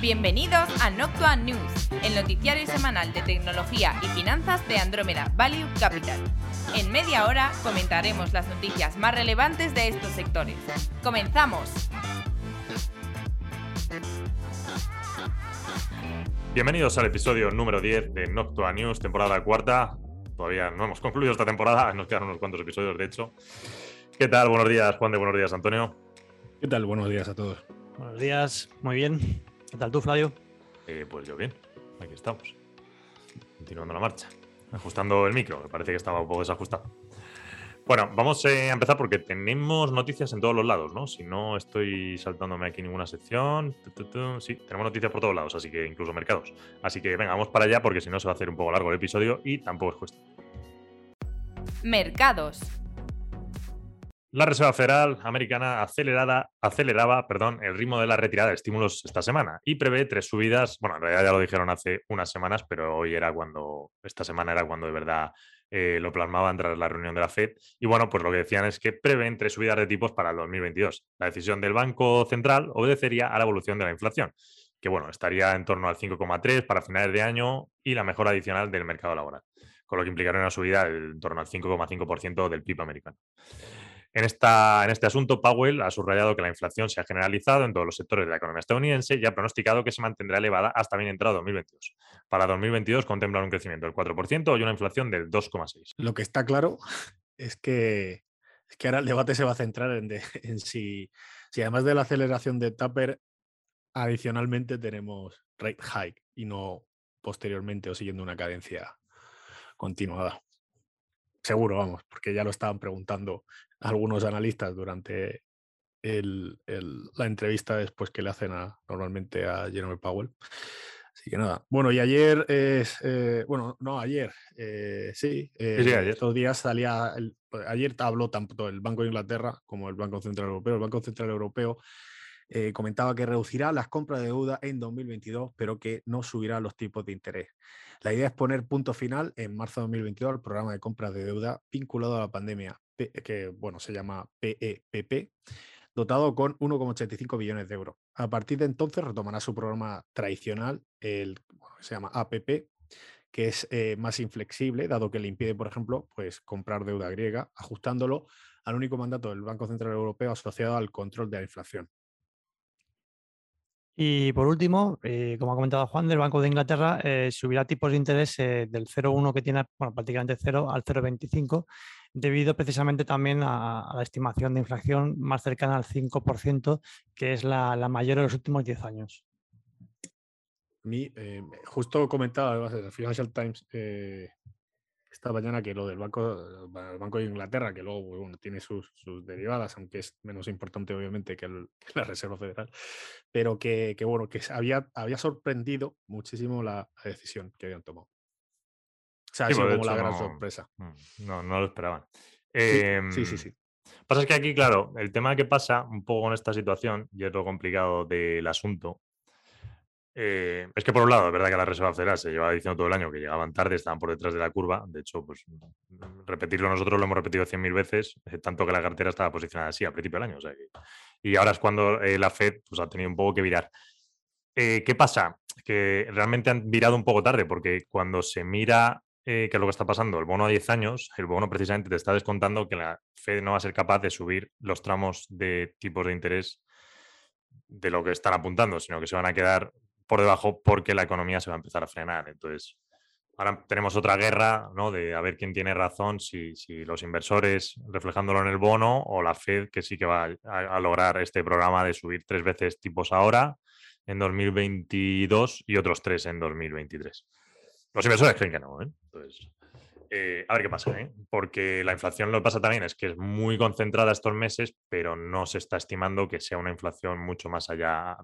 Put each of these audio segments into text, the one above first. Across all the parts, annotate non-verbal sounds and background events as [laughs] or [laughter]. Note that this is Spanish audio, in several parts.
Bienvenidos a Noctua News, el noticiario semanal de tecnología y finanzas de Andrómeda Value Capital. En media hora comentaremos las noticias más relevantes de estos sectores. ¡Comenzamos! Bienvenidos al episodio número 10 de Noctua News, temporada cuarta. Todavía no hemos concluido esta temporada, [laughs] nos quedan unos cuantos episodios, de hecho. ¿Qué tal? Buenos días, Juan de Buenos días, Antonio. ¿Qué tal? Buenos días a todos. Buenos días, muy bien. ¿Qué tal tú, Flavio? Eh, pues yo bien, aquí estamos. Continuando la marcha. Ajustando el micro, que parece que estaba un poco desajustado. Bueno, vamos eh, a empezar porque tenemos noticias en todos los lados, ¿no? Si no estoy saltándome aquí ninguna sección. Sí, tenemos noticias por todos lados, así que incluso mercados. Así que venga, vamos para allá porque si no se va a hacer un poco largo el episodio y tampoco es cuestión. Mercados. La Reserva Federal Americana acelerada, aceleraba perdón, el ritmo de la retirada de estímulos esta semana y prevé tres subidas. Bueno, en realidad ya lo dijeron hace unas semanas, pero hoy era cuando, esta semana era cuando de verdad eh, lo plasmaban tras la reunión de la Fed. Y bueno, pues lo que decían es que prevén tres subidas de tipos para el 2022. La decisión del Banco Central obedecería a la evolución de la inflación, que bueno, estaría en torno al 5,3 para finales de año y la mejora adicional del mercado laboral, con lo que implicaría una subida en torno al 5,5% del PIB americano. En, esta, en este asunto, Powell ha subrayado que la inflación se ha generalizado en todos los sectores de la economía estadounidense y ha pronosticado que se mantendrá elevada hasta bien entrado 2022. Para 2022 contemplan un crecimiento del 4% y una inflación del 2,6%. Lo que está claro [laughs] es que, es que ahora el debate se va a centrar en, [laughs] si, si, además de la aceleración de Tapper, adicionalmente tenemos rate hike y no posteriormente o siguiendo una cadencia continuada. Seguro, vamos, porque ya lo estaban preguntando algunos analistas durante el, el, la entrevista después que le hacen a, normalmente a Jerome Powell. Así que nada. Bueno, y ayer es. Eh, bueno, no, ayer. Eh, sí, eh, sí, ayer. estos días salía. El, ayer habló tanto el Banco de Inglaterra como el Banco Central Europeo. El Banco Central Europeo eh, comentaba que reducirá las compras de deuda en 2022, pero que no subirá los tipos de interés. La idea es poner punto final en marzo de 2022 al programa de compras de deuda vinculado a la pandemia, que bueno, se llama PEPP, dotado con 1,85 billones de euros. A partir de entonces retomará su programa tradicional, el se llama APP, que es eh, más inflexible, dado que le impide, por ejemplo, pues, comprar deuda griega, ajustándolo al único mandato del Banco Central Europeo asociado al control de la inflación. Y por último, eh, como ha comentado Juan, del Banco de Inglaterra eh, subirá tipos de interés eh, del 0,1 que tiene, bueno, prácticamente 0 al 0,25, debido precisamente también a, a, la estimación de inflación más cercana al 5%, que es la, la mayor de los últimos 10 años. Mi, justo comentaba el Financial Times esta mañana que lo del Banco, el banco de Inglaterra, que luego bueno, tiene sus, sus, derivadas, aunque es menos importante obviamente que, el, que la Reserva Federal, pero que, que, bueno, que había, había sorprendido muchísimo la, decisión que habían tomado. O sea, ha sido como la gran no, sorpresa. No, no lo esperaban. Sí, sí, sí, sí. Pasa es que aquí, claro, el tema que pasa un poco con esta situación, y es lo complicado del asunto, eh, es que por un lado, es verdad que la Reserva Federal se llevaba diciendo todo el año que llegaban tarde, estaban por detrás de la curva. De hecho, pues repetirlo nosotros lo hemos repetido 100.000 veces, eh, tanto que la cartera estaba posicionada así al principio del año. Y ahora es cuando eh, la Fed pues, ha tenido un poco que virar. ¿Qué pasa? Que realmente han virado un poco tarde, porque cuando se mira qué es lo que está pasando, el bono a 10 años, el bono precisamente te está descontando que la Fed no va a ser capaz de subir los tramos de tipos de interés de lo que están apuntando, sino que se van a quedar por debajo porque la economía se va a empezar a frenar. Entonces, ahora tenemos otra guerra, ¿no? De a ver quién tiene razón, si, si los inversores reflejándolo en el bono o la Fed, que sí que va a, lograr este programa de subir tres veces tipos ahora en 2022 y otros tres en 2023. Los inversores creen que no, ¿eh? Entonces, eh, a ver qué pasa, ¿eh? porque la inflación lo que pasa también es que es muy concentrada estos meses, pero no se está estimando que sea una inflación mucho más allá.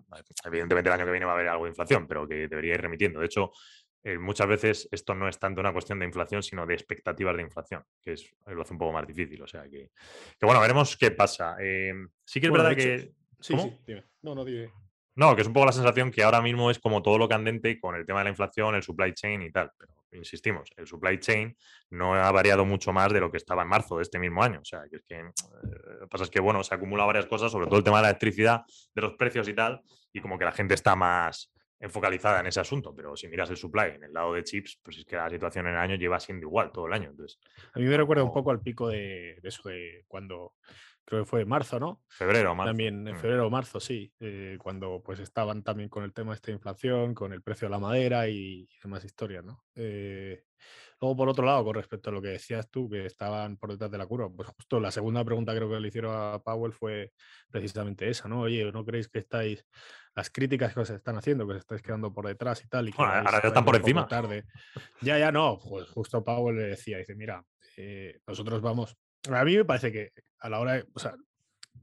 Evidentemente, el año que viene va a haber algo de inflación, pero que debería ir remitiendo. De hecho, eh, muchas veces esto no es tanto una cuestión de inflación, sino de expectativas de inflación, que es, lo hace un poco más difícil. O sea que, que bueno, veremos qué pasa. Eh, sí que es Bueno, verdad hecho, que. Sí, ¿Cómo? sí, dime. No, no, dime. No, que es un poco la sensación que ahora mismo es como todo lo candente con el tema de la inflación, el supply chain y tal. Pero insistimos, el supply chain no ha variado mucho más de lo que estaba en marzo de este mismo año. O sea, que es que eh, lo que pasa es que, bueno, se acumulan varias cosas, sobre todo el tema de la electricidad, de los precios y tal, y como que la gente está más, focalizada en ese asunto, pero si miras el supply en el lado de chips, pues es que la situación en el año lleva siendo igual todo el año. Entonces, a mí me recuerda un poco al pico de, eso de cuando creo que fue marzo, ¿no? Febrero, marzo. También en mm. febrero o marzo, sí, eh, cuando pues estaban también con el tema de esta inflación, con el precio de la madera y, demás historias, ¿no? Eh, luego, por otro lado, con respecto a lo que decías tú, que estaban por detrás de la curva, pues justo la segunda pregunta creo que le hicieron a Powell fue precisamente esa, ¿no? Oye, ¿no creéis que estáis las críticas que os están haciendo, que os estáis quedando por detrás y tal. Y ahora ya están por encima. Tarde. Ya, ya no. Pues justo Powell le decía, dice, mira, eh, nosotros vamos. A mí me parece que a la hora, de, o sea,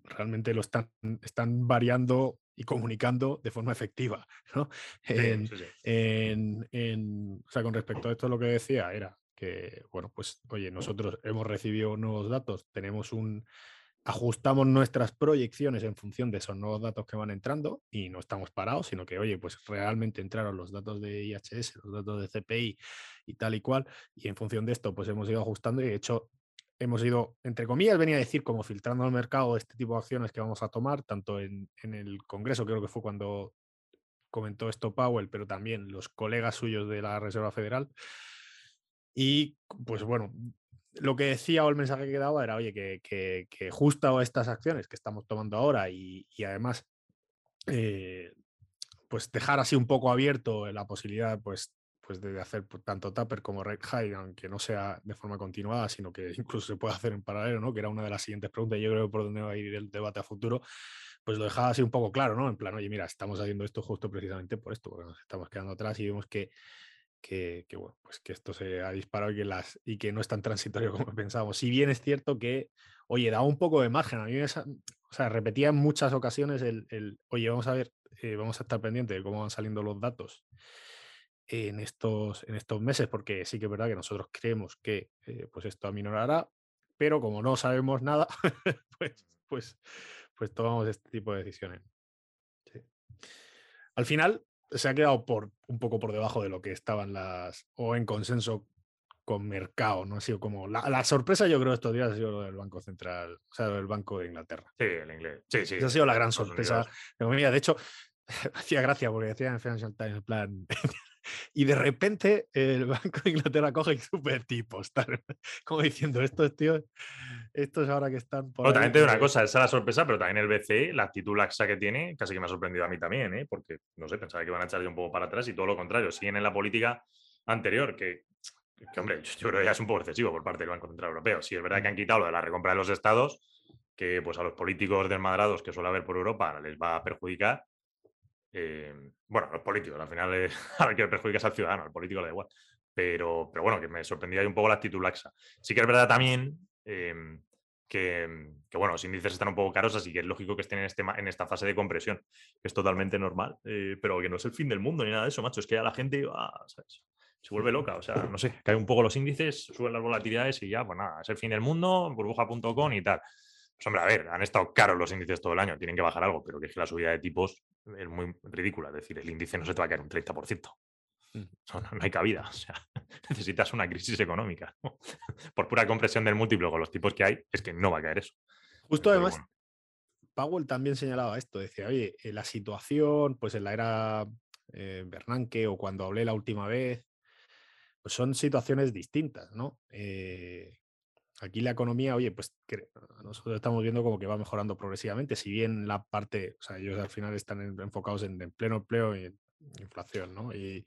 realmente lo están, están variando y comunicando de forma efectiva, ¿no? En, En, o sea, con respecto a esto lo que decía era que, bueno, pues, oye, nosotros hemos recibido nuevos datos, tenemos un, ajustamos nuestras proyecciones en función de esos nuevos datos que van entrando y no estamos parados, sino que, oye, pues realmente entraron los datos de IHS, los datos de CPI y tal y cual, y en función de esto, pues hemos ido ajustando y de hecho hemos ido, entre comillas, venía a decir como filtrando al mercado este tipo de acciones que vamos a tomar, tanto en, el Congreso, creo que fue cuando comentó esto Powell, pero también los colegas suyos de la Reserva Federal. Y pues bueno, lo que decía o el mensaje que daba era, oye, que, que, justo estas acciones que estamos tomando ahora y, además, eh, pues dejar así un poco abierto la posibilidad, pues, pues de hacer tanto Tupper como Red High, aunque no sea de forma continuada, sino que [laughs] incluso se puede hacer en paralelo, ¿no? Que era una de las siguientes preguntas, yo creo por dónde va a ir el debate a futuro, pues lo dejaba así un poco claro, ¿no? En plan, oye, mira, estamos haciendo esto justo precisamente por esto, porque nos estamos quedando atrás y vemos que que, bueno, pues que esto se ha disparado y que, las, y que no es tan transitorio [laughs] como pensábamos. Si bien es cierto que, oye, da un poco de margen. A mí, o sea, repetía en muchas ocasiones el, el oye, vamos a ver, eh, vamos a estar pendientes de cómo van saliendo los datos en estos, en estos meses, porque sí que es verdad que nosotros creemos que eh, pues esto aminorará, pero como no sabemos nada, [laughs] pues, pues, pues tomamos este tipo de decisiones. Al final, se ha quedado por un poco por debajo de lo que estaban las, o en consenso con mercado, ¿no? Ha sido como, la, sorpresa yo creo estos días ha sido lo del Banco Central, o sea, del Banco de Inglaterra. Sí, el inglés. Sí, sí. Esa ha sido la gran sorpresa. De hecho, [laughs] hacía gracia porque decía en Financial Times, en plan, [laughs] y de repente el Banco de Inglaterra [laughs] coge super tipos, como diciendo, estos tíos, estos ahora que están por. también te digo una cosa, esa es la sorpresa, pero también el BCE, la actitud laxa que tiene, casi que me ha sorprendido a mí también, ¿eh? porque no sé, pensaba que iban a echarle un poco para atrás y todo lo contrario, siguen en la política anterior, que, que hombre, yo creo que ya es un poco excesivo por parte del Banco Central Europeo. Sí, es verdad que han quitado lo de la recompra de los estados, que pues a los políticos desmadrados que suele haber por Europa les va a perjudicar eh, bueno, los políticos, al final eh, [laughs] al que perjudicas al ciudadano, al político le da igual. Pero, pero bueno, que me sorprendía un poco la actitud laxa. Sí que es verdad también em, que, que, bueno, los índices están un poco caros, así que es lógico que estén en, este, en esta fase de compresión, que es totalmente normal, eh, pero que no es el fin del mundo ni nada de eso, macho. Es que ya la gente se vuelve loca, o sea, no sé, caen un poco los índices, suben las volatilidades y ya, pues nada, es el fin del mundo, burbuja.com y tal. Pues hombre, a ver, han estado caros los índices todo el año, tienen que bajar algo, pero que es que la subida de tipos es muy ridícula. Es decir, el índice no se te va a caer un 30%. Mm. No, no, hay cabida. [laughs] O sea, necesitas una crisis económica. [laughs] Por pura compresión del múltiplo con los tipos que hay, es que no va a caer eso. Justo además, Powell también señalaba esto. Decía, oye, eh, la situación, pues en la era eh, Bernanke o cuando hablé la última vez, pues son situaciones distintas, ¿no? Eh, Aquí la economía, oye, pues nosotros estamos viendo como que va mejorando progresivamente, si bien la parte, o sea, ellos al final están enfocados en, pleno empleo y inflación, ¿no? Y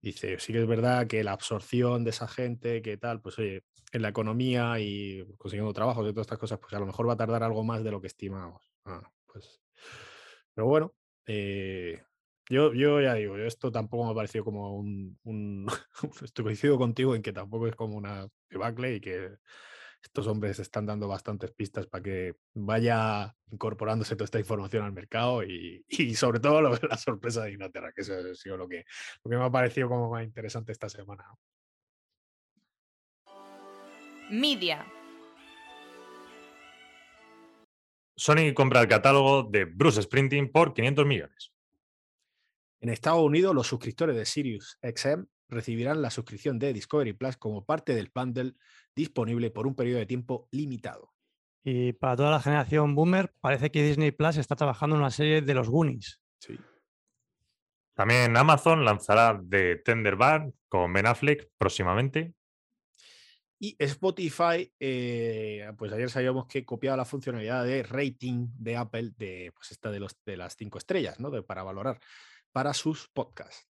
dice, sí que es verdad que la absorción de esa gente, que tal, pues oye, en la economía y consiguiendo trabajos y todas estas cosas, pues a lo mejor va a tardar algo más de lo que estimamos. Ah, pues, pero bueno, eh, yo, yo ya digo, esto tampoco me ha parecido como un, un [laughs] estoy coincido contigo en que tampoco es como una debacle y que estos hombres están dando bastantes pistas para que vaya incorporándose toda esta información al mercado y, [laughs] y sobre todo lo, la sorpresa de Inglaterra, que eso ha sido lo que, lo que me ha parecido como más interesante esta semana. Media. Sony compra el catálogo de Bruce Sprinting por 500 millones. En Estados Unidos, los suscriptores de Sirius XM recibirán la suscripción de Discovery Plus como parte del bundle disponible por un periodo de tiempo limitado. Y para toda la generación boomer, parece que Disney Plus está trabajando en una serie de los Goonies. Sí. También Amazon lanzará The Tender Bar con Ben Affleck próximamente. Y Spotify, eh, pues ayer sabíamos que copiaba la funcionalidad de rating de Apple de, pues esta de, los, de las cinco estrellas, ¿no? De, para valorar para sus podcasts.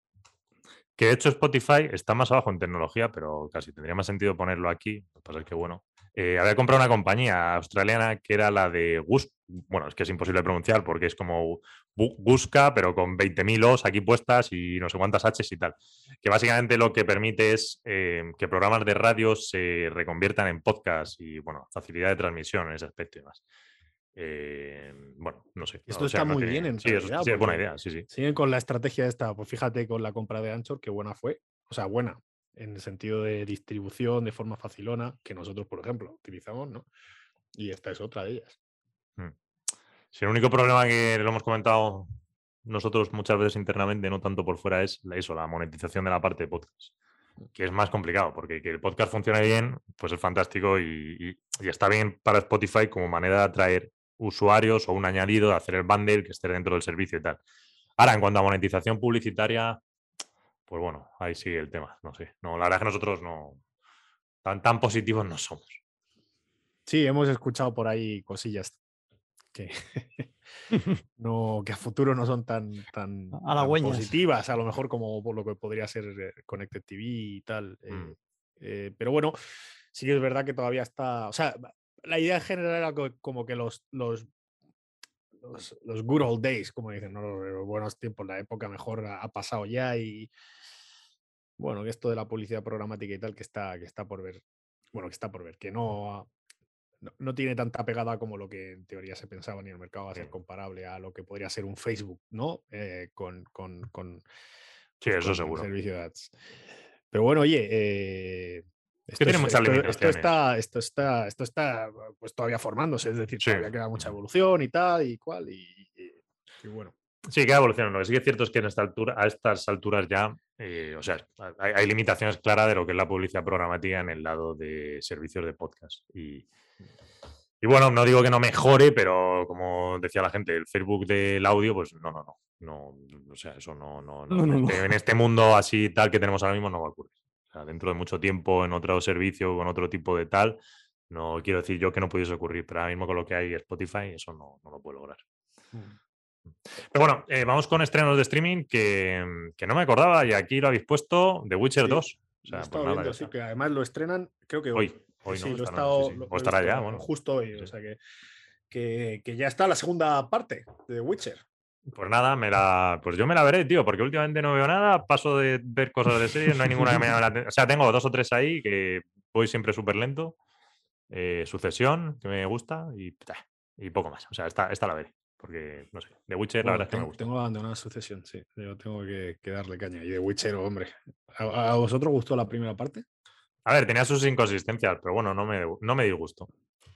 Que de hecho Spotify está más abajo en tecnología, pero casi tendría más sentido ponerlo aquí. Lo que pasa es que, bueno, eh, había comprado una compañía australiana que era la de Gus. Bueno, es que es imposible pronunciar porque es como Busca, pero con 20.000 O's aquí puestas y no sé cuántas H's y tal. Que básicamente lo que permite es eh, que programas de radio se reconviertan en podcast y, bueno, facilidad de transmisión en ese aspecto y demás. Eh, bueno, no sé. Esto está muy bien en sí, realidad, sí, es buena idea, sí, sí. Siguen con la estrategia esta, pues fíjate con la compra de Anchor, qué buena fue. O sea, buena, en el sentido de distribución de forma facilona, que nosotros, por ejemplo, utilizamos, ¿no? Y esta es otra de ellas. Mm. Si el único problema que lo hemos comentado nosotros muchas veces internamente, no tanto por fuera, es eso, la monetización de la parte de podcast, que es más complicado, porque que el podcast funcione bien, pues es fantástico y, está bien para Spotify como manera de atraer usuarios o un añadido, de hacer el bundle que esté dentro del servicio y tal. Ahora, en cuanto a monetización publicitaria, pues bueno, ahí sigue el tema, no sé. No, la verdad es que nosotros no, tan, tan positivos no somos. Sí, hemos escuchado por ahí cosillas que, [laughs] no, que a futuro no son tan, tan, positivas, a lo mejor como por lo que podría ser eh, Connected TV y tal. Eh, mm. eh, pero bueno, sí que es verdad que todavía está. O sea, la idea en general era como que los, los los, good old days, como dicen, los, buenos tiempos, la época mejor ha, pasado ya y bueno, esto de la publicidad programática y tal que está, que está por ver, bueno, que está por ver, que no, no, tiene tanta pegada como lo que en teoría se pensaba ni el mercado va a ser comparable a lo que podría ser un Facebook, ¿no? Eh, con, con, con, sí, eso seguro. servicio de ads. Pero bueno, oye, eh, esto, tiene muchas esto, está, esto está, esto está pues todavía formándose, es decir, todavía queda mucha evolución y tal y cual, y, bueno. Sí, queda evolución. Lo que sí que es cierto es que en esta altura, a estas alturas ya, eh, o sea, hay, limitaciones claras de lo que es la publicidad programática en el lado de servicios de podcast. Y, y bueno, no digo que no mejore, pero como decía la gente, el Facebook del audio, pues no, no, no. no o sea, eso no, no, no, En este mundo así tal que tenemos ahora mismo no va a ocurrir dentro de mucho tiempo en otro servicio, con otro tipo de tal, no quiero decir yo que no pudiese ocurrir, pero ahora mismo con lo que hay Spotify, eso no, lo puedo lograr. Mm. Pero bueno, eh, vamos con estrenos de streaming que, no me acordaba y aquí lo habéis puesto, The Witcher 2. Pues sí, que además lo estrenan, creo que hoy. Hoy, sí, lo he estado, o estará ya, bueno. Justo hoy, o sea que, que, que, ya está la segunda parte de The Witcher. Pues nada, me la, pues yo me la veré, tío, porque últimamente no veo nada, paso de ver cosas de series, no hay ninguna que me llame la atención. O sea, tengo dos o tres ahí que voy siempre súper lento. Eh, sucesión, que me gusta, y, y poco más. O sea, esta, esta la veré, porque no sé. The Witcher, la verdad es que me gusta. Tengo abandonada Sucesión, sí. Yo tengo que, darle caña. Y The Witcher, hombre. ¿A, vosotros gustó la primera parte? A ver, tenía sus inconsistencias, pero bueno, no me, no me disgustó.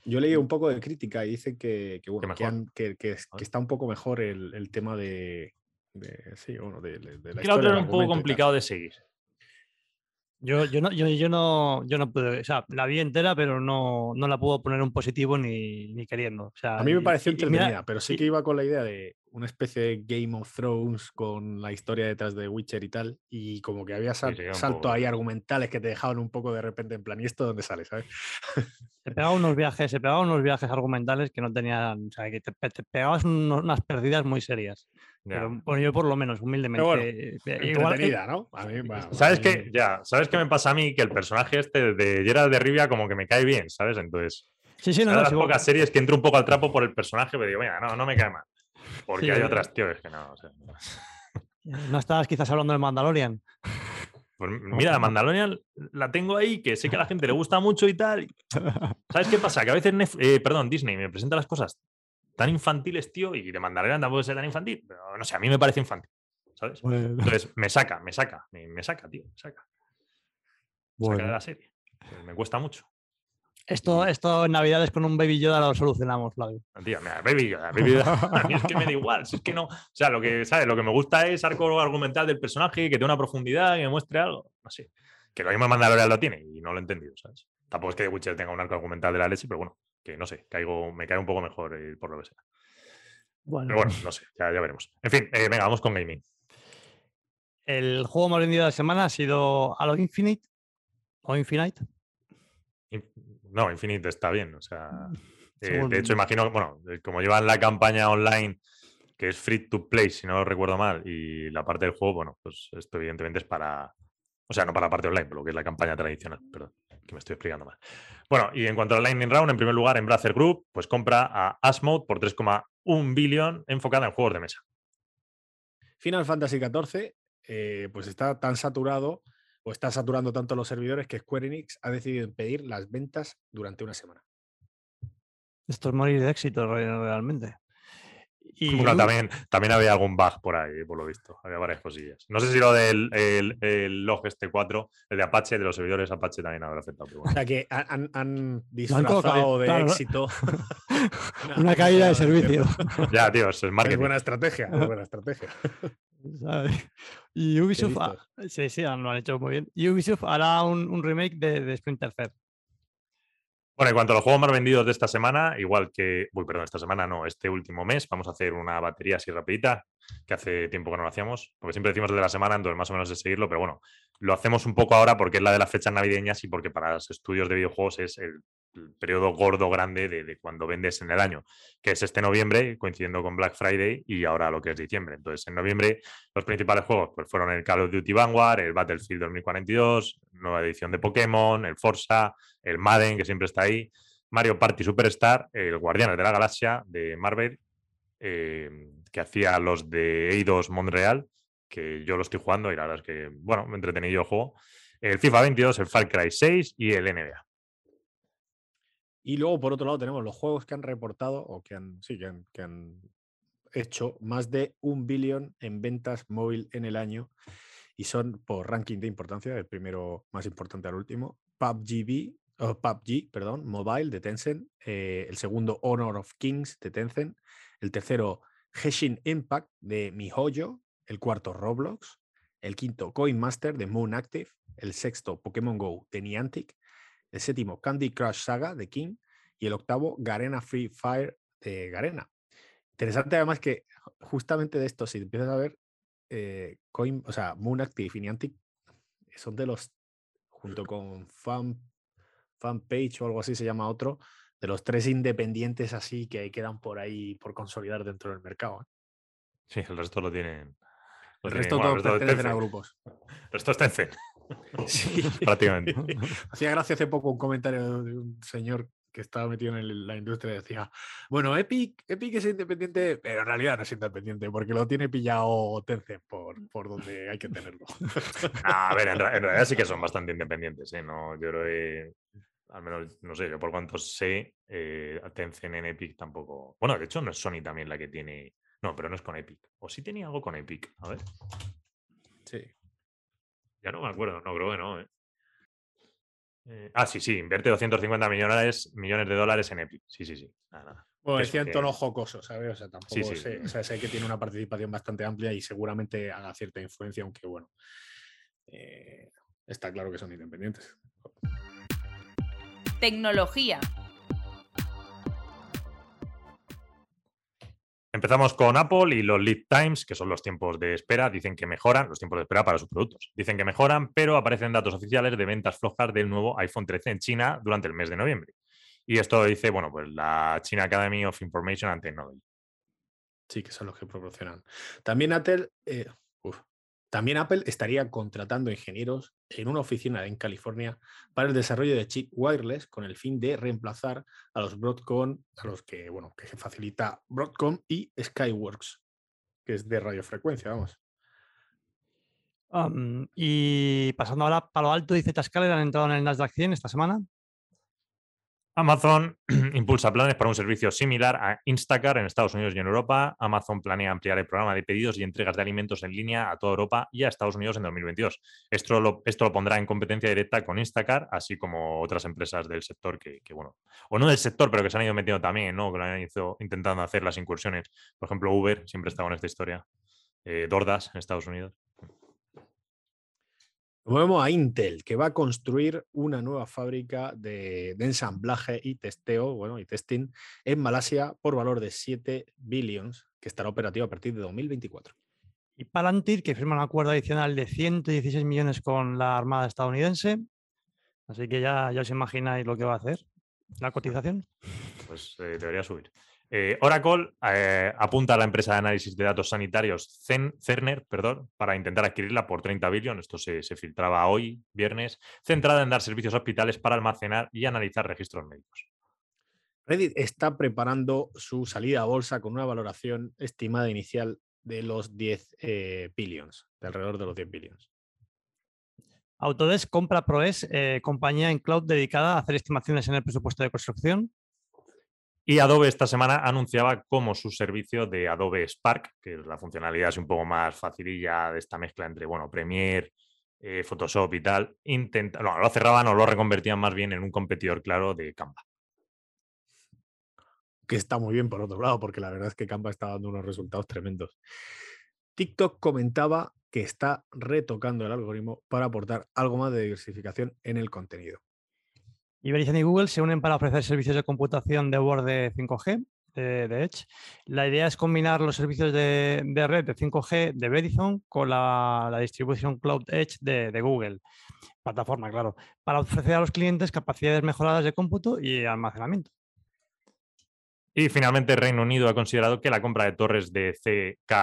Yo leí un poco de crítica y dicen que, bueno, que, que, está un poco mejor el, el tema de, de, sí, bueno, de, de la historia. era un poco complicado de seguir. Yo, yo, no, yo, yo, no, yo no pude, o sea, la vi entera, pero no, no la puedo poner un positivo ni, ni queriendo. O sea, a mí me pareció entretenida, pero sí que iba con la idea de una especie de Game of Thrones con la historia detrás de Witcher y tal, y como que había salto ahí argumentales que te dejaban un poco de repente en plan, ¿y esto dónde sale? ¿sabes? Se pegaba unos viajes, se pegaba unos viajes argumentales que no tenían, o sea, que te, pegabas unas perdidas muy serias. Pero, yo por lo menos, humildemente. Eh, igual, ¿no? ¿Sabes qué? Ya, ¿sabes qué me pasa a mí? Que el personaje este de Gerard de Rivia como que me cae bien, ¿sabes? Entonces, sí, sí, no, no, las pocas series que entro un poco al trapo por el personaje, me digo, mira, no, no me cae mal. Porque hay otras, tío, es que no. O sea, ¿No estabas quizás hablando de Mandalorian? Pues mira, Mandalorian la tengo ahí, que sé que a la gente le gusta mucho y tal. ¿Sabes qué pasa? Que a veces, eh, perdón, Disney me presenta las cosas tan infantiles, tío, y de Mandalorian tampoco ser tan infantil, pero no sé, a mí me parece infantil, ¿sabes? Entonces me saca, me saca, me, saca, tío, me saca. Me saca de la serie. me cuesta mucho. Esto, esto en Navidades con un Baby Yoda lo solucionamos, Flavio. Tío, mira, Baby Yoda, Baby Yoda. A mí es que me da igual. Si es que no. O sea, lo que, ¿sabes? Lo que me gusta es arco argumental del personaje, que tenga una profundidad, que me muestre algo. No sé. Que lo mismo Mandalorian lo tiene y no lo he entendido, ¿sabes? Tampoco es que The Witcher tenga un arco argumental de la leche, pero bueno, que no sé, caigo, me cae un poco mejor eh, por lo que sea. Bueno. Pero bueno, [laughs] no sé, ya, veremos. En fin, eh, venga, vamos con gaming. El juego más vendido de la semana ha sido Halo Infinite o Infinite. No, Infinite está bien. O sea, Mm, eh, de hecho, imagino, bueno, eh, como llevan la campaña online, que es free to play, si no recuerdo mal, y la parte del juego, bueno, pues esto evidentemente es para. O sea, no para la parte online, pero lo que es la campaña tradicional, perdón, que me estoy explicando mal. Bueno, y en cuanto al Lightning Round, en primer lugar, Embracer Group, pues compra a Asmode por 3,1 billón enfocada en juegos de mesa. Final Fantasy XIV, eh, pues está tan saturado o está saturando tanto los servidores que Square Enix ha decidido impedir las ventas durante una semana. Esto es morir de éxito re- realmente. Y Bueno, también, también había algún bug por ahí, por lo visto. Había varias cosillas. No sé si lo del el, el log este 4, el de Apache, de los servidores Apache también habrá afectado. O sea que han, han- han colocado, disfrazado de claro. éxito. [laughs] [laughs] una caída de servicio. Ya, tío, es el Es marketing. buena estrategia, es buena estrategia. [laughs] ¿sabes? Y Ubisoft, ha- sí, sí, lo han hecho muy bien. Y Ubisoft hará un, un remake de, de Splinter Cell. Bueno, en cuanto a los juegos más vendidos de esta semana, igual que, uy, perdón, esta semana no, este último mes, vamos a hacer una batería así rapidita, que hace tiempo que no lo hacíamos, porque siempre decimos el de la semana, entonces más o menos de seguirlo, pero bueno, lo hacemos un poco ahora porque es la de las fechas navideñas y porque para los estudios de videojuegos es el, el periodo gordo grande de, cuando vendes en el año, que es este noviembre, coincidiendo con Black Friday y ahora lo que es diciembre. Entonces, en noviembre los principales juegos pues, fueron el Call of Duty Vanguard, el Battlefield 2042, nueva edición de Pokémon, el Forza, el Madden, que siempre está ahí, Mario Party Superstar, el Guardianes de la Galaxia de Marvel, eh, que hacía los de Eidos Montreal, que yo lo estoy jugando y la verdad es que, bueno, me entretenido el juego. El FIFA 22, el Far Cry 6 y el NBA. Y luego, por otro lado, tenemos los juegos que han reportado o que han, que han, hecho más de un billón en ventas móvil en el año y son por ranking de importancia, el primero más importante al último, PUBG, o PUBG perdón, Mobile de Tencent, eh, el segundo Honor of Kings de Tencent, el tercero Henshin Impact de MiHoYo, el cuarto Roblox, el quinto Coin Master de Moon Active, el sexto Pokémon Go de Niantic, el séptimo Candy Crush Saga de King y el octavo Garena Free Fire de Garena. Interesante además que justamente de esto, si empiezas a ver, eh, Coin, o sea, Moon Active y Niantic son de los, junto con Fan, Fanpage o algo así se llama otro, de los tres independientes así que quedan por ahí por consolidar dentro del mercado. ¿eh? Sí, el resto lo tienen. lo El tienen- resto bueno, todos pertenecen a grupos. El resto es Tencent, [laughs] Sí. prácticamente. Hacía gracia hace poco un comentario de un señor que estaba metido en la industria y decía, bueno, Epic, Epic es independiente, pero en realidad no es independiente porque lo tiene pillado Tencent por, por donde hay que tenerlo. Nah, [laughs] a ver, en realidad sí que son bastante independientes, ¿eh? No, yo creo que, al menos, no sé, yo por cuanto sé, eh, Tencent en Epic tampoco. Bueno, de hecho, no es Sony también la que tiene. No, pero no es con Epic. O sí tenía algo con Epic. A ver, Sí. Ya no me acuerdo. No, creo que no, ¿eh? Eh, ah, sí, sí, invierte 250 millones, millones de dólares en Epic. Sí, sí, sí. Nada, nada. Bueno, Que decía en tono jocoso, ¿sabes? O sea, tampoco sí. sé. O sea, sé que tiene una participación bastante amplia y seguramente haga cierta influencia, aunque bueno, eh, está claro que son independientes. Tecnología. Empezamos con Apple y los lead times, que son los tiempos de espera, dicen que mejoran, los tiempos de espera para sus productos. Dicen que mejoran, pero aparecen datos oficiales de ventas flojas del nuevo iPhone 13 en China durante el mes de noviembre. Y esto dice, bueno, pues la China Academy of Information and Technology. Sí, que son los que proporcionan. También Apple, también Apple estaría contratando ingenieros en una oficina en California para el desarrollo de chip wireless con el fin de reemplazar a los Broadcom, a los que, bueno, que facilita Broadcom y Skyworks, que es de radiofrecuencia, vamos. Am, y pasando ahora, Palo Alto y Zscaler han entrado en el Nasdaq 100 esta semana. Amazon [clears throat] impulsa planes para un servicio similar a Instacart en Estados Unidos y en Europa. Amazon planea ampliar el programa de pedidos y entregas de alimentos en línea a toda Europa y a Estados Unidos en 2022. Esto lo, esto lo pondrá en competencia directa con Instacart, así como otras empresas del sector que, que, bueno, o no del sector, pero que se han ido metiendo también, ¿no? Que lo han ido intentando hacer las incursiones. Por ejemplo, Uber siempre está con esta historia. Eh, Dordas en Estados Unidos. Nos movemos a Intel, que va a construir una nueva fábrica de, de ensamblaje y testeo, bueno, y testing en Malasia por valor de 7 billions, que estará operativo a partir de 2024. Y Palantir, que firma un acuerdo adicional de 116 millones con la Armada estadounidense. Así que ya, ya os imagináis lo que va a hacer la cotización. Pues eh, debería subir. Eh, Oracle eh, apunta a la empresa de análisis de datos sanitarios Cerner perdón, para intentar adquirirla por 30 billones. Esto se, se, filtraba hoy, viernes, centrada en dar servicios a hospitales para almacenar y analizar registros médicos. Reddit está preparando su salida a bolsa con una valoración estimada inicial de los 10 billions, de alrededor de los 10 billions. Autodesk compra Proes, eh, compañía en cloud dedicada a hacer estimaciones en el presupuesto de construcción. Y Adobe esta semana anunciaba como su servicio de Adobe Spark, que la funcionalidad es un poco más facililla de esta mezcla entre, bueno, Premiere, eh, Photoshop y tal, intenta, no, lo cerraban o lo reconvertían más bien en un competidor claro de Canva. Que está muy bien por otro lado, porque la verdad es que Canva está dando unos resultados tremendos. TikTok comentaba que está retocando el algoritmo para aportar algo más de diversificación en el contenido. Verizon y Google se unen para ofrecer servicios de computación de borde 5G de, Edge. La idea es combinar los servicios de, red de 5G de Verizon con la, distribución Cloud Edge de, de, Google. Plataforma, claro. Para ofrecer a los clientes capacidades mejoradas de cómputo y almacenamiento. Y finalmente Reino Unido ha considerado que la compra de torres de CK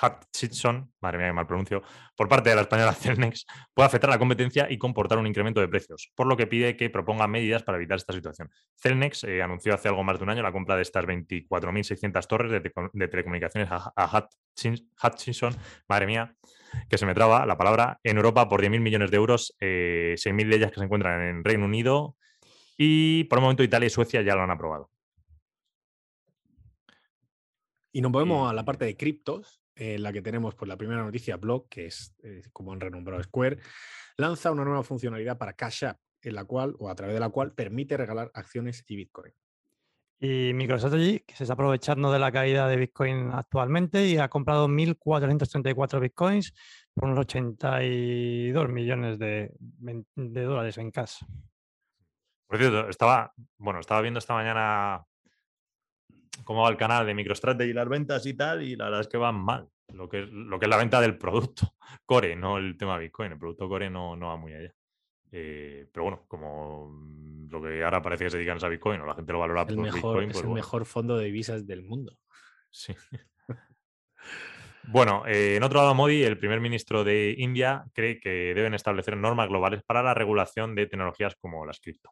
Hutchinson, madre mía, que mal pronuncio, por parte de la española [laughs] Celnex, puede afectar a la competencia y comportar un incremento de precios, por lo que pide que proponga medidas para evitar esta situación. Celnex eh, anunció hace algo más de un año la compra de estas 24.600 torres de, telecomunicaciones a, Hutchinson, madre mía, que se me traba la palabra, en Europa por 10.000 millones de euros, 6.000 eh, de ellas que se encuentran en Reino Unido y por el momento Italia y Suecia ya lo han aprobado. Y nos movemos a la parte de criptos, en la que tenemos pues, la primera noticia, Block, que es eh, como han renombrado Square, lanza una nueva funcionalidad para Cash App, en la cual o a través de la cual permite regalar acciones y Bitcoin. Y MicroStrategy, que se está aprovechando de la caída de Bitcoin actualmente y ha comprado 1.434 Bitcoins por unos 82 millones de, de dólares en cash. Por cierto, estaba, bueno, estaba viendo esta mañana cómo va el canal de MicroStrategy y las ventas y tal, y la verdad es que van mal. Lo que es, lo que es la venta del producto [laughs] Core, no el tema Bitcoin. El producto Core no, no va muy allá. Eh, pero bueno, como mm, lo que ahora parece que se dedican a Bitcoin o la gente lo valora por Bitcoin. Es pues el mejor fondo de divisas del mundo. Sí. Bueno, eh, en otro lado, Modi, el primer ministro de India, cree que deben establecer normas globales para la regulación de tecnologías como las cripto.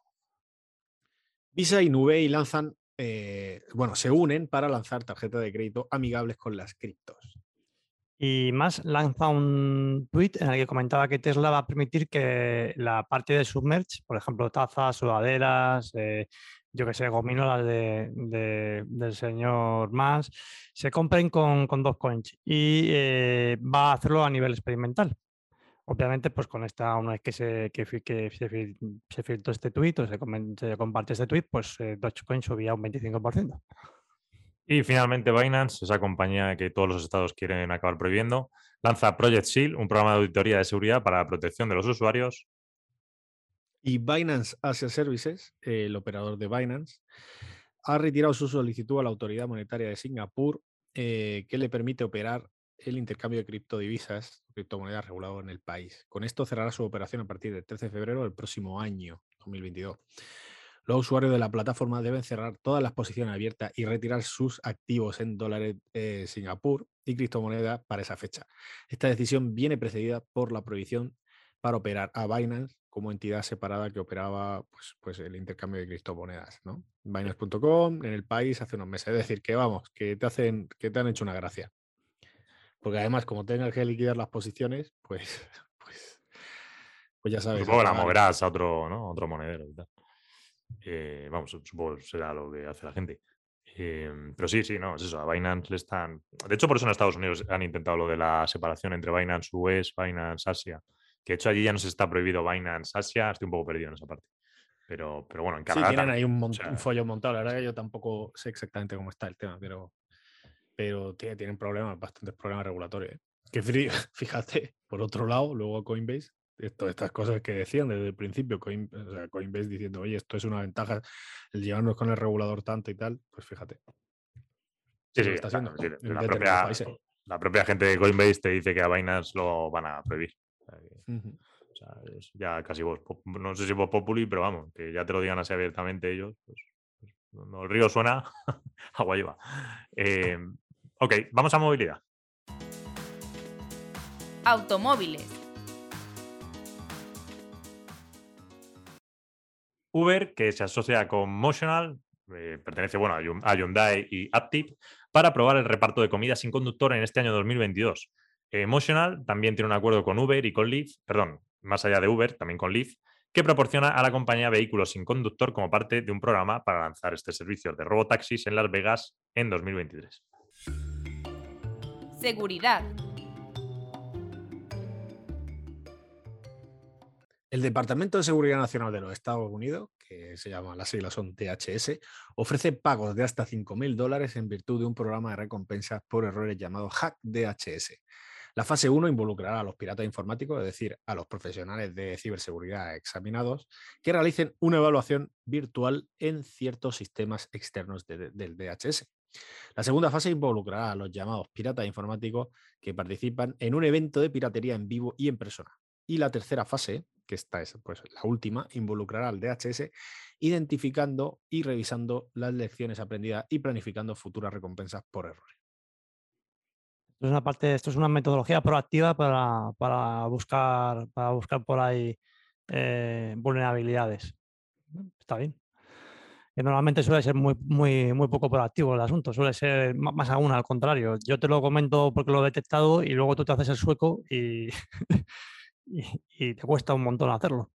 Visa y Nubei lanzan eh, bueno, se unen para lanzar tarjetas de crédito amigables con las criptos. Y más lanza un tweet en el que comentaba que Tesla va a permitir que la parte de submerge, por ejemplo, tazas, sudaderas, eh, yo que sé, gominolas de, del señor más, se compren con, con dos coins y eh, va a hacerlo a nivel experimental. Obviamente, pues con esta, una vez que se, que, se, filtró este tuit o se, comparte este tuit, pues eh, Dogecoin subía un 25%. Y finalmente Binance, esa compañía que todos los estados quieren acabar prohibiendo, lanza Project Shield, un programa de auditoría de seguridad para la protección de los usuarios. Y Binance Asia Services, el operador de Binance, ha retirado su solicitud a la Autoridad Monetaria de Singapur eh, que le permite operar el intercambio de criptodivisas, criptomonedas regulado en el país. Con esto cerrará su operación a partir del 13 de febrero del próximo año, 2022. Los usuarios de la plataforma deben cerrar todas las posiciones abiertas y retirar sus activos en dólares Singapur y criptomonedas para esa fecha. Esta decisión viene precedida por la prohibición para operar a Binance como entidad separada que operaba pues, pues el intercambio de criptomonedas. ¿no? Binance.com en el país hace unos meses. Es decir, que vamos, que te, hacen, que te han hecho una gracia. Porque además, como tengas que liquidar las posiciones, pues, [laughs] pues, pues ya sabes. Supongo que la moverás a otro, ¿no? otro monedero y tal. Eh, vamos, supongo que será lo que hace la gente. Em, pero sí, sí, no, es eso. A Binance le están. De hecho, por eso en Estados Unidos han intentado lo de la separación entre Binance US, Binance Asia. Que de hecho allí ya no se está prohibido Binance Asia. Estoy un poco perdido en esa parte. Pero, pero bueno, en Canadá. Sí, tienen ahí un, un follo montado. La verdad que yo tampoco sé exactamente cómo está el tema, pero pero tienen problemas, bastantes problemas regulatorios. ¿eh? Que [laughs] fíjate, por otro lado, luego Coinbase, esto, estas cosas que decían desde el principio, Coinbase diciendo, oye, esto es una ventaja, el llevarnos con el regulador tanto y tal, pues fíjate. Sí, sí, está haciendo. la, propia, la propia gente de Coinbase te dice que a Binance lo van a prohibir. O sea, es ya casi vos, no sé si vos populi, pero vamos, que ya te lo digan así abiertamente ellos, pues, pues el río suena, agua lleva. Eh, ok, vamos a movilidad. Automóviles. Uber, que se asocia con Motional, eh, pertenece bueno, a Hyundai y Aptiv, para probar el reparto de comida sin conductor en este año 2022. Emotional también tiene un acuerdo con Uber y con Lyft, perdón, más allá de Uber, también con Lyft, que proporciona a la compañía vehículos sin conductor como parte de un programa para lanzar este servicio de robotaxis en Las Vegas en 2023. Seguridad. El Departamento de Seguridad Nacional de los Estados Unidos, que se llama, las siglas son THS, ofrece pagos de hasta 5.000 dólares en virtud de un programa de recompensas por errores llamado Hack DHS. La fase 1 involucrará a los piratas informáticos, es decir, a los profesionales de ciberseguridad examinados, que realicen una evaluación virtual en ciertos sistemas externos del DHS. La segunda fase involucrará a los llamados piratas informáticos que participan en un evento de piratería en vivo y en persona. Y la tercera fase que esta es pues, la última, involucrará al DHS identificando y revisando las lecciones aprendidas y planificando futuras recompensas por errores. Esto es una parte, esto es una metodología proactiva para, buscar, para buscar por ahí eh, vulnerabilidades. Está bien. Que normalmente suele ser muy, muy, muy poco proactivo el asunto, suele ser más aún al contrario. Yo te lo comento porque lo he detectado y luego tú te haces el sueco y [laughs] y, te cuesta un montón hacerlo.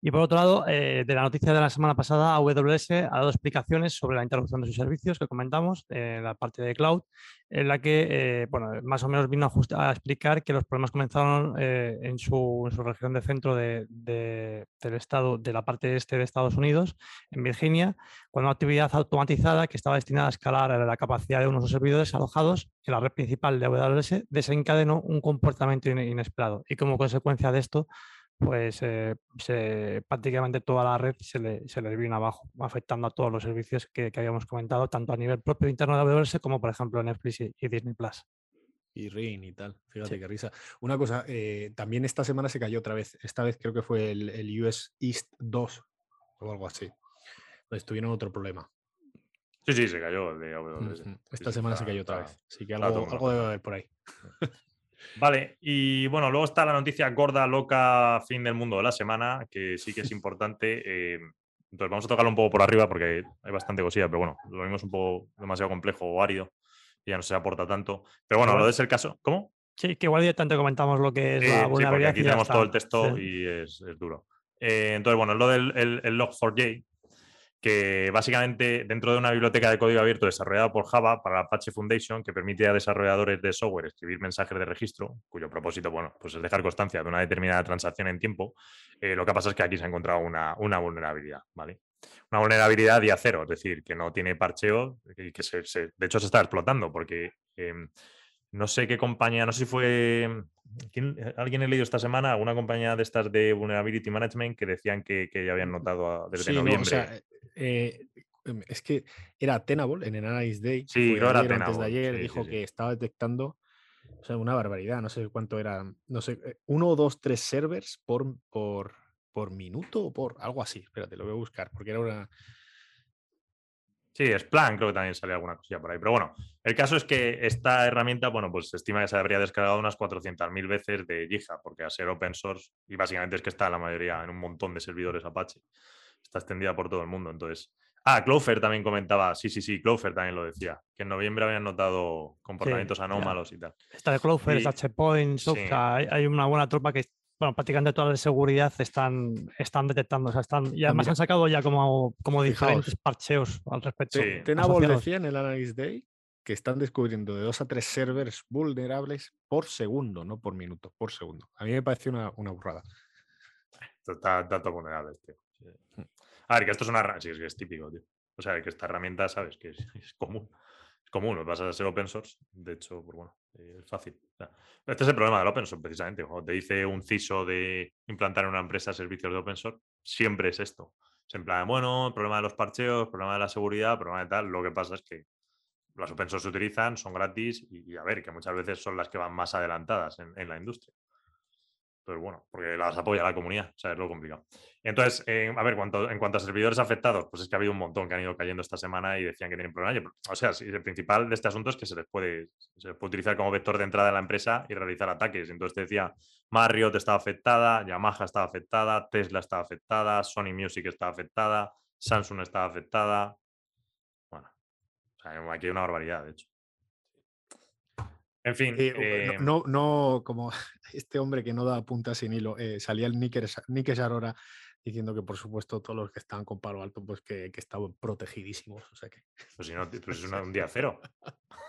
Y por otro lado, eh, de la noticia de la semana pasada, AWS ha dado explicaciones sobre la interrupción de sus servicios que comentamos, en la parte de cloud, en la que, eh, bueno, más o menos vino a, explicar que los problemas comenzaron eh, en, su, región de centro del estado, de la parte este de Estados Unidos, en Virginia, cuando una actividad automatizada que estaba destinada a escalar la capacidad de unos de servidores alojados en la red principal de AWS desencadenó un comportamiento inesperado. Y como consecuencia de esto, pues eh, prácticamente toda la red se le, se vino abajo, afectando a todos los servicios que, habíamos comentado, tanto a nivel propio interno de AWS como, por ejemplo, Netflix y, Disney Plus. Y Ring y tal, fíjate qué risa. Una cosa, eh, también esta semana se cayó otra vez, esta vez creo que fue el, US East 2 o algo así, pues tuvieron otro problema. Sí, sí, se cayó de AWS. Esta semana se cayó otra vez, así que algo, algo debe haber por ahí. [laughs] Vale, y bueno, luego está la noticia gorda, loca, fin del mundo de la semana, que sí que es [laughs] importante. Eh, entonces vamos a tocarlo un poco por arriba porque hay bastante cosilla, pero bueno, lo mismo es un poco demasiado complejo o árido y ya no se aporta tanto. Pero bueno, lo de el caso. ¿Cómo? Sí, que igual tanto comentamos lo que es la vulnerabilidad. Sí, aquí tenemos todo el texto y es, duro. Eh, entonces, bueno, lo del el, el Log4j, que básicamente dentro de una biblioteca de código abierto desarrollada por Java para Apache Foundation, que permite a desarrolladores de software escribir mensajes de registro, cuyo propósito bueno, pues es dejar constancia de una determinada transacción en tiempo, eh, lo que pasa es que aquí se ha encontrado una, vulnerabilidad. ¿vale? Una vulnerabilidad día cero, es decir, que no tiene parcheo y que se, de hecho se está explotando porque... Em, no sé qué compañía, no sé si fue. ¿Alguien ha leído esta semana? Alguna compañía de estas de Vulnerability Management que decían que, ya habían notado desde noviembre. Eh, em, es que era Tenable en el Analysis Day. Sí, era Tenable. Antes de ayer dijo que estaba detectando o sea, una barbaridad, no sé cuánto era, no sé, eh, uno, dos, tres servers por, por, por minuto o por algo así. Espérate, lo voy a buscar, porque era una. Sí, es plan, creo que también sale alguna cosilla por ahí. Pero bueno, el caso es que esta herramienta, bueno, pues se estima que se habría descargado unas 400.000 veces de GitHub, porque a ser open source, y básicamente es que está la mayoría en un montón de servidores Apache está extendida por todo el mundo. Entonces, ah, Clover también comentaba, sí, sí, sí, Clover también lo decía, que en noviembre habían notado comportamientos anómalos y tal. Está de Clover, está Checkpoint, hay, una buena tropa que, bueno, prácticamente todas las de seguridad están, están detectando, o sea, están, y además han sacado ya como, como diferentes parcheos al respecto. Sí. Tenable decía en el Analysis Day que están descubriendo de dos a tres servers vulnerables por segundo, no por minuto, por segundo. A mí me parece una, una burrada. Está datos vulnerables, tío. A ver, que esto es una. Sí, es que es típico, tío. O sea, que esta herramienta, sabes, que. Es común, vas a ser open source. De hecho, pues bueno, es fácil. este es el problema del open source, precisamente. Cuando te dice un CISO de implantar en una empresa servicios de open source, siempre es esto. Es en plan, bueno, problema de los parcheos, problema de la seguridad, problema de tal. Lo que pasa es que las open source se utilizan, son gratis y, a ver, que muchas veces son las que van más adelantadas en, la industria. Entonces, bueno, porque las apoya la comunidad, o sea, es lo complicado. Entonces, a ver, en cuanto a servidores afectados, pues es que ha habido un montón que han ido cayendo esta semana y decían que tienen problemas. O sea, el principal de este asunto es que se les puede utilizar como vector de entrada de la empresa y realizar ataques. Entonces te decía, Marriott estaba afectada, Yamaha estaba afectada, Tesla estaba afectada, Sony Music estaba afectada, Samsung estaba afectada. Bueno, aquí hay una barbaridad, de hecho. En fin. Eh, no, no, como [laughs] este hombre que no da punta sin hilo, eh, salía el Nikkei Arora diciendo que por supuesto todos los que estaban con palo alto pues que, que estaban protegidísimos. O sea que... Pues si no, pues es [laughs] un día cero.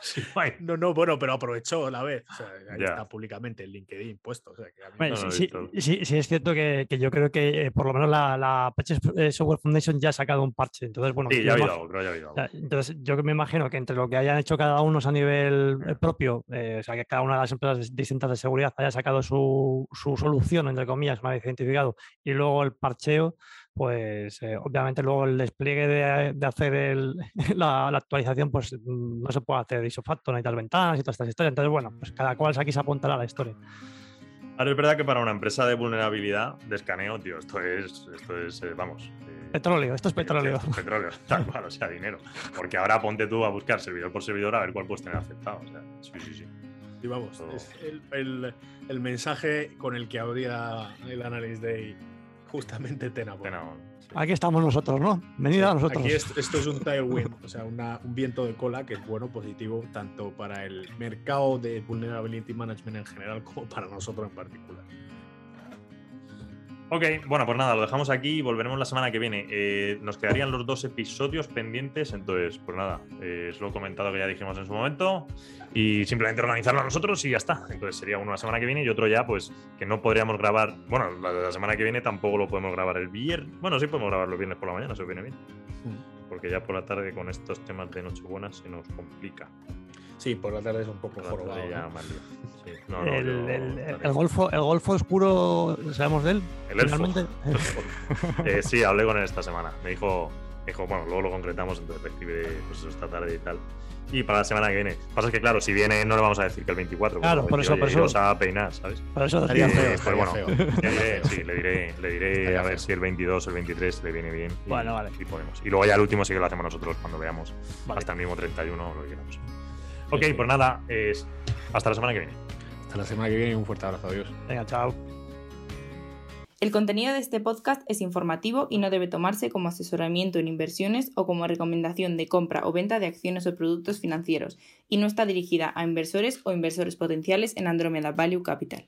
[laughs] no, no, bueno, pero aprovechó a la vez. O sea, ahí está públicamente el LinkedIn puesto. O sea, que sí, sí, sí, es cierto que, que, yo creo que eh, por lo menos la, la eh, Software Foundation ya ha sacado un parche. Entonces, bueno, sí, ya ha habido, creo ya ha habido. Entonces, yo me imagino que entre lo que hayan hecho cada uno a nivel eh, propio, o sea, que cada una de las empresas distintas de seguridad haya sacado su, su solución, entre comillas, una vez identificado, y luego el parcheo, pues eh, obviamente luego el despliegue de, hacer [laughs] la, actualización, pues mm, no se puede hacer isofacto, necesitas ventanas y todas estas historias. Entonces, bueno, pues cada cual aquí se apuntará a la historia. Ahora es verdad que para una empresa de vulnerabilidad, de escaneo, tío, esto es, esto es eh, vamos. Eh, petróleo, esto es petróleo. petróleo, [laughs] tal cual, o sea, dinero. Porque ahora ponte tú a buscar servidor por servidor a ver cuál puedes tener afectado. O sea, sí, sí, sí. Y vamos, es el, el, mensaje con el que habría el Analyst Day justamente Tenable. Aquí estamos nosotros, ¿no? Venida a nosotros. Aquí esto, es un tailwind, o sea, un viento de cola que es bueno, positivo, tanto para el mercado de vulnerability management en general como para nosotros en particular. Ok, bueno, pues nada, lo dejamos aquí y volveremos la semana que viene. Eh, nos quedarían los dos episodios pendientes, entonces, pues nada, eh, es lo comentado que ya dijimos en su momento y simplemente organizarlo nosotros y ya está. Entonces sería uno la semana que viene y otro ya, pues que no podríamos grabar. Bueno, la, la semana que viene tampoco lo podemos grabar el viernes. Bueno, sí podemos grabar los viernes por la mañana, se viene bien. Porque ya por la tarde con estos temas de Nochebuena se nos complica. Sí, por la tarde es un poco jorobado. el, golfo, el golfo oscuro, ¿sabemos de él? El elfo. eh, sí, hablé con él esta semana. Me dijo, dijo, bueno, luego lo concretamos, escribiré pues, esta tarde y tal. Y para la semana que viene. Pasa es que, claro, si viene, no le vamos a decir que el 24. Claro, por eso, por eso. a peinar, ¿sabes? Por eso estaría feo. Pues bueno, Le diré, sí, le diré, le diré a ver si el 22 o el 23 le viene bien. Y, bueno, vale. Y ponemos. Y luego ya el último sí que lo hacemos nosotros cuando veamos. Hasta el mismo 31 lo que queramos. Ok, pues nada, es... hasta la semana que viene. Hasta la semana que viene y un fuerte abrazo. Adiós. Venga, chao. El contenido de este podcast es informativo y no debe tomarse como asesoramiento en inversiones o como recomendación de compra o venta de acciones o productos financieros y no está dirigida a inversores o inversores potenciales en Andromeda Value Capital.